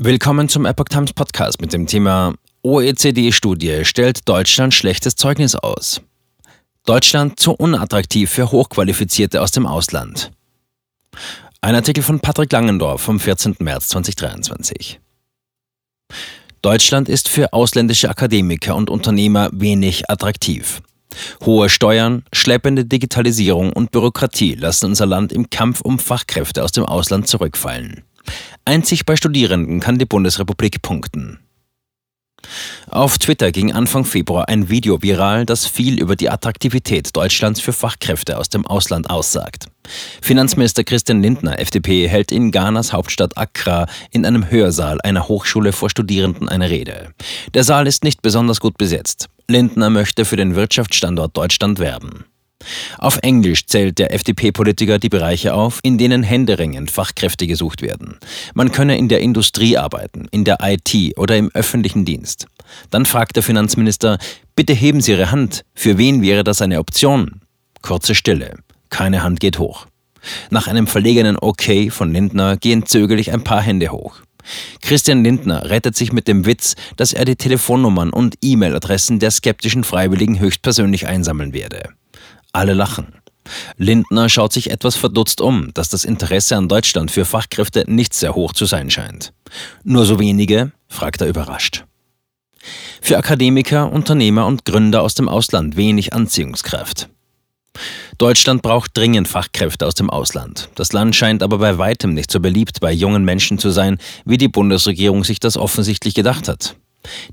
Willkommen zum Epoch Times Podcast mit dem Thema OECD-Studie stellt Deutschland schlechtes Zeugnis aus. Deutschland zu unattraktiv für Hochqualifizierte aus dem Ausland. Ein Artikel von Patrick Langendorf vom 14. März 2023. Deutschland ist für ausländische Akademiker und Unternehmer wenig attraktiv. Hohe Steuern, schleppende Digitalisierung und Bürokratie lassen unser Land im Kampf um Fachkräfte aus dem Ausland zurückfallen. Einzig bei Studierenden kann die Bundesrepublik punkten. Auf Twitter ging Anfang Februar ein Video viral, das viel über die Attraktivität Deutschlands für Fachkräfte aus dem Ausland aussagt. Finanzminister Christian Lindner, FDP, hält in Ghanas Hauptstadt Accra in einem Hörsaal einer Hochschule vor Studierenden eine Rede. Der Saal ist nicht besonders gut besetzt. Lindner möchte für den Wirtschaftsstandort Deutschland werben. Auf Englisch zählt der FDP-Politiker die Bereiche auf, in denen händeringend Fachkräfte gesucht werden. Man könne in der Industrie arbeiten, in der IT oder im öffentlichen Dienst. Dann fragt der Finanzminister, bitte heben Sie Ihre Hand, für wen wäre das eine Option? Kurze Stille, keine Hand geht hoch. Nach einem verlegenen Okay von Lindner gehen zögerlich ein paar Hände hoch. Christian Lindner rettet sich mit dem Witz, dass er die Telefonnummern und E-Mail-Adressen der skeptischen Freiwilligen höchstpersönlich einsammeln werde. Alle lachen. Lindner schaut sich etwas verdutzt um, dass das Interesse an Deutschland für Fachkräfte nicht sehr hoch zu sein scheint. Nur so wenige? fragt er überrascht. Für Akademiker, Unternehmer und Gründer aus dem Ausland wenig Anziehungskraft. Deutschland braucht dringend Fachkräfte aus dem Ausland. Das Land scheint aber bei weitem nicht so beliebt bei jungen Menschen zu sein, wie die Bundesregierung sich das offensichtlich gedacht hat.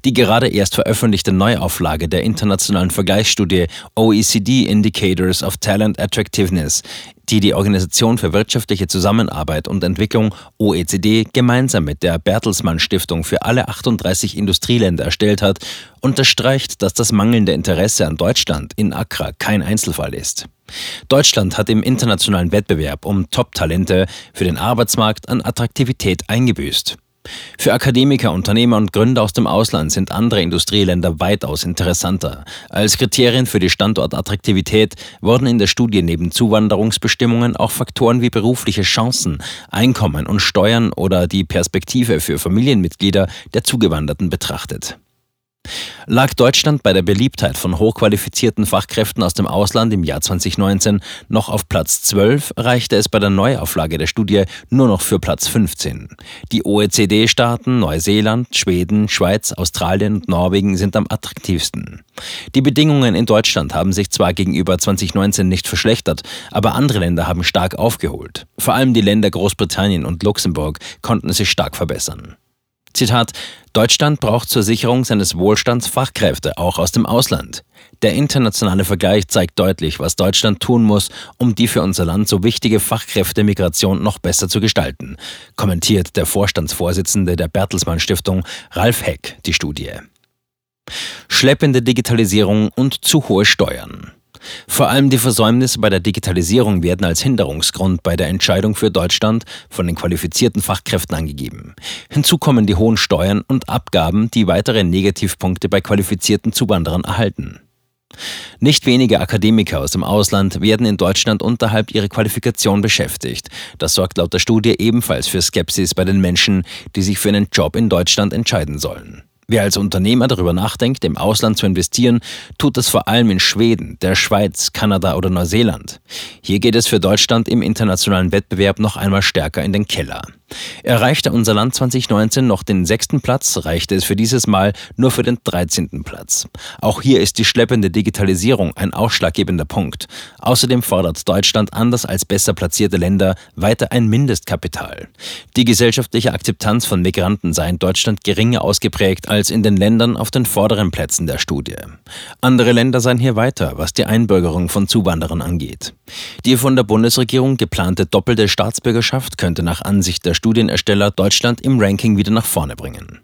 Die gerade erst veröffentlichte Neuauflage der internationalen Vergleichsstudie OECD Indicators of Talent Attractiveness, die die Organisation für wirtschaftliche Zusammenarbeit und Entwicklung OECD gemeinsam mit der Bertelsmann Stiftung für alle 38 Industrieländer erstellt hat, unterstreicht, dass das mangelnde Interesse an Deutschland in Accra kein Einzelfall ist. Deutschland hat im internationalen Wettbewerb um Top-Talente für den Arbeitsmarkt an Attraktivität eingebüßt. Für Akademiker, Unternehmer und Gründer aus dem Ausland sind andere Industrieländer weitaus interessanter. Als Kriterien für die Standortattraktivität wurden in der Studie neben Zuwanderungsbestimmungen auch Faktoren wie berufliche Chancen, Einkommen und Steuern oder die Perspektive für Familienmitglieder der Zugewanderten betrachtet. Lag Deutschland bei der Beliebtheit von hochqualifizierten Fachkräften aus dem Ausland im Jahr 2019 noch auf Platz 12, reichte es bei der Neuauflage der Studie nur noch für Platz 15. Die OECD-Staaten Neuseeland, Schweden, Schweiz, Australien und Norwegen sind am attraktivsten. Die Bedingungen in Deutschland haben sich zwar gegenüber 2019 nicht verschlechtert, aber andere Länder haben stark aufgeholt. Vor allem die Länder Großbritannien und Luxemburg konnten sich stark verbessern. Zitat, Deutschland braucht zur Sicherung seines Wohlstands Fachkräfte, auch aus dem Ausland. Der internationale Vergleich zeigt deutlich, was Deutschland tun muss, um die für unser Land so wichtige Fachkräftemigration noch besser zu gestalten, kommentiert der Vorstandsvorsitzende der Bertelsmann Stiftung Ralf Heck die Studie. Schleppende Digitalisierung und zu hohe Steuern. Vor allem die Versäumnisse bei der Digitalisierung werden als Hinderungsgrund bei der Entscheidung für Deutschland von den qualifizierten Fachkräften angegeben. Hinzu kommen die hohen Steuern und Abgaben, die weitere Negativpunkte bei qualifizierten Zuwanderern erhalten. Nicht wenige Akademiker aus dem Ausland werden in Deutschland unterhalb ihrer Qualifikation beschäftigt. Das sorgt laut der Studie ebenfalls für Skepsis bei den Menschen, die sich für einen Job in Deutschland entscheiden sollen. Wer als Unternehmer darüber nachdenkt, im Ausland zu investieren, tut das vor allem in Schweden, der Schweiz, Kanada oder Neuseeland. Hier geht es für Deutschland im internationalen Wettbewerb noch einmal stärker in den Keller. Erreichte unser Land 2019 noch den sechsten Platz, reichte es für dieses Mal nur für den 13. Platz. Auch hier ist die schleppende Digitalisierung ein ausschlaggebender Punkt. Außerdem fordert Deutschland anders als besser platzierte Länder weiter ein Mindestkapital. Die gesellschaftliche Akzeptanz von Migranten sei in Deutschland geringer ausgeprägt in den Ländern auf den vorderen Plätzen der Studie. Andere Länder seien hier weiter, was die Einbürgerung von Zuwanderern angeht. Die von der Bundesregierung geplante doppelte Staatsbürgerschaft könnte nach Ansicht der Studienersteller Deutschland im Ranking wieder nach vorne bringen.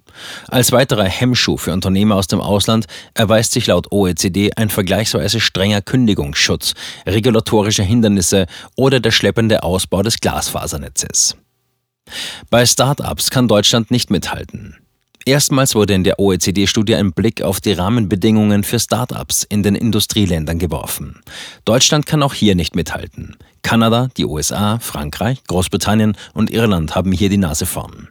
Als weiterer Hemmschuh für Unternehmer aus dem Ausland erweist sich laut OECD ein vergleichsweise strenger Kündigungsschutz, regulatorische Hindernisse oder der schleppende Ausbau des Glasfasernetzes. Bei Start-ups kann Deutschland nicht mithalten. Erstmals wurde in der OECD-Studie ein Blick auf die Rahmenbedingungen für Start-ups in den Industrieländern geworfen. Deutschland kann auch hier nicht mithalten. Kanada, die USA, Frankreich, Großbritannien und Irland haben hier die Nase vorn.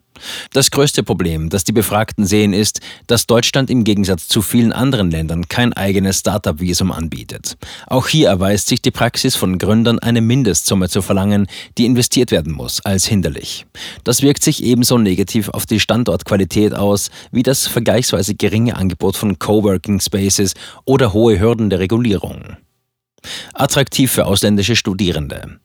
Das größte Problem, das die Befragten sehen, ist, dass Deutschland im Gegensatz zu vielen anderen Ländern kein eigenes Startup-Visum anbietet. Auch hier erweist sich die Praxis von Gründern, eine Mindestsumme zu verlangen, die investiert werden muss, als hinderlich. Das wirkt sich ebenso negativ auf die Standortqualität aus wie das vergleichsweise geringe Angebot von Coworking Spaces oder hohe Hürden der Regulierung. Attraktiv für ausländische Studierende.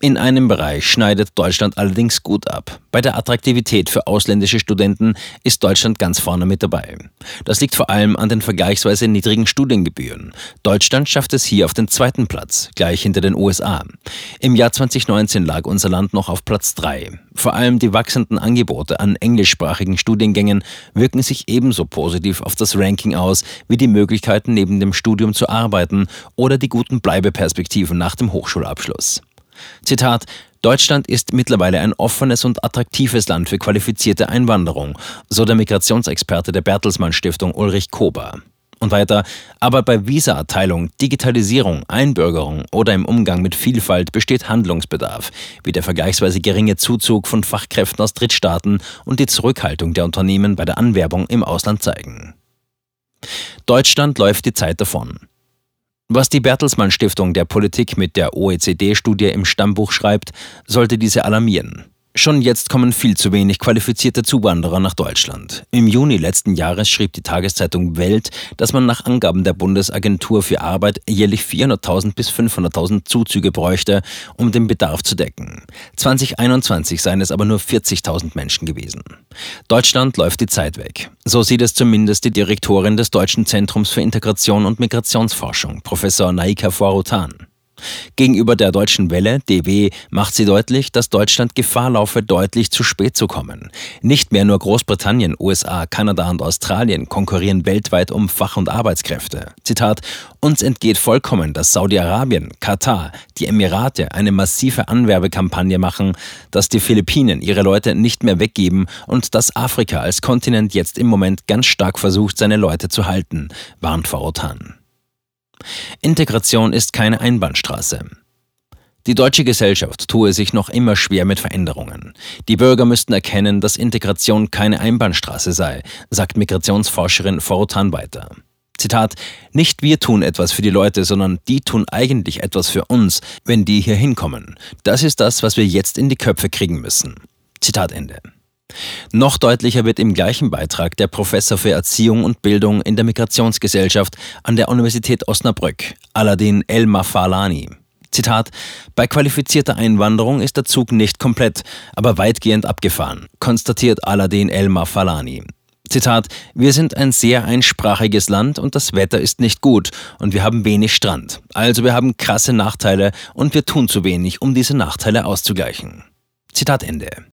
In einem Bereich schneidet Deutschland allerdings gut ab. Bei der Attraktivität für ausländische Studenten ist Deutschland ganz vorne mit dabei. Das liegt vor allem an den vergleichsweise niedrigen Studiengebühren. Deutschland schafft es hier auf den zweiten Platz, gleich hinter den USA. Im Jahr 2019 lag unser Land noch auf Platz 3. Vor allem die wachsenden Angebote an englischsprachigen Studiengängen wirken sich ebenso positiv auf das Ranking aus wie die Möglichkeiten neben dem Studium zu arbeiten oder die guten Bleibeperspektiven nach dem Hochschulabschluss. Zitat Deutschland ist mittlerweile ein offenes und attraktives Land für qualifizierte Einwanderung, so der Migrationsexperte der Bertelsmann Stiftung Ulrich Kober. Und weiter, aber bei Visa-Erteilung, Digitalisierung, Einbürgerung oder im Umgang mit Vielfalt besteht Handlungsbedarf, wie der vergleichsweise geringe Zuzug von Fachkräften aus Drittstaaten und die Zurückhaltung der Unternehmen bei der Anwerbung im Ausland zeigen. Deutschland läuft die Zeit davon. Was die Bertelsmann Stiftung der Politik mit der OECD-Studie im Stammbuch schreibt, sollte diese alarmieren. Schon jetzt kommen viel zu wenig qualifizierte Zuwanderer nach Deutschland. Im Juni letzten Jahres schrieb die Tageszeitung Welt, dass man nach Angaben der Bundesagentur für Arbeit jährlich 400.000 bis 500.000 Zuzüge bräuchte, um den Bedarf zu decken. 2021 seien es aber nur 40.000 Menschen gewesen. Deutschland läuft die Zeit weg. So sieht es zumindest die Direktorin des Deutschen Zentrums für Integration und Migrationsforschung, Professor Naika Forutan. Gegenüber der Deutschen Welle, DW, macht sie deutlich, dass Deutschland Gefahr laufe, deutlich zu spät zu kommen. Nicht mehr nur Großbritannien, USA, Kanada und Australien konkurrieren weltweit um Fach- und Arbeitskräfte. Zitat, uns entgeht vollkommen, dass Saudi-Arabien, Katar, die Emirate eine massive Anwerbekampagne machen, dass die Philippinen ihre Leute nicht mehr weggeben und dass Afrika als Kontinent jetzt im Moment ganz stark versucht, seine Leute zu halten, warnt Farotan. Integration ist keine Einbahnstraße. Die deutsche Gesellschaft tue sich noch immer schwer mit Veränderungen. Die Bürger müssten erkennen, dass Integration keine Einbahnstraße sei, sagt Migrationsforscherin Fortan weiter. Zitat, nicht wir tun etwas für die Leute, sondern die tun eigentlich etwas für uns, wenn die hier hinkommen. Das ist das, was wir jetzt in die Köpfe kriegen müssen. Zitat Ende. Noch deutlicher wird im gleichen Beitrag der Professor für Erziehung und Bildung in der Migrationsgesellschaft an der Universität Osnabrück, Aladin El Mafalani. Zitat, bei qualifizierter Einwanderung ist der Zug nicht komplett, aber weitgehend abgefahren, konstatiert Aladin El Mafalani. Zitat, wir sind ein sehr einsprachiges Land und das Wetter ist nicht gut und wir haben wenig Strand. Also wir haben krasse Nachteile und wir tun zu wenig, um diese Nachteile auszugleichen. Zitat Ende.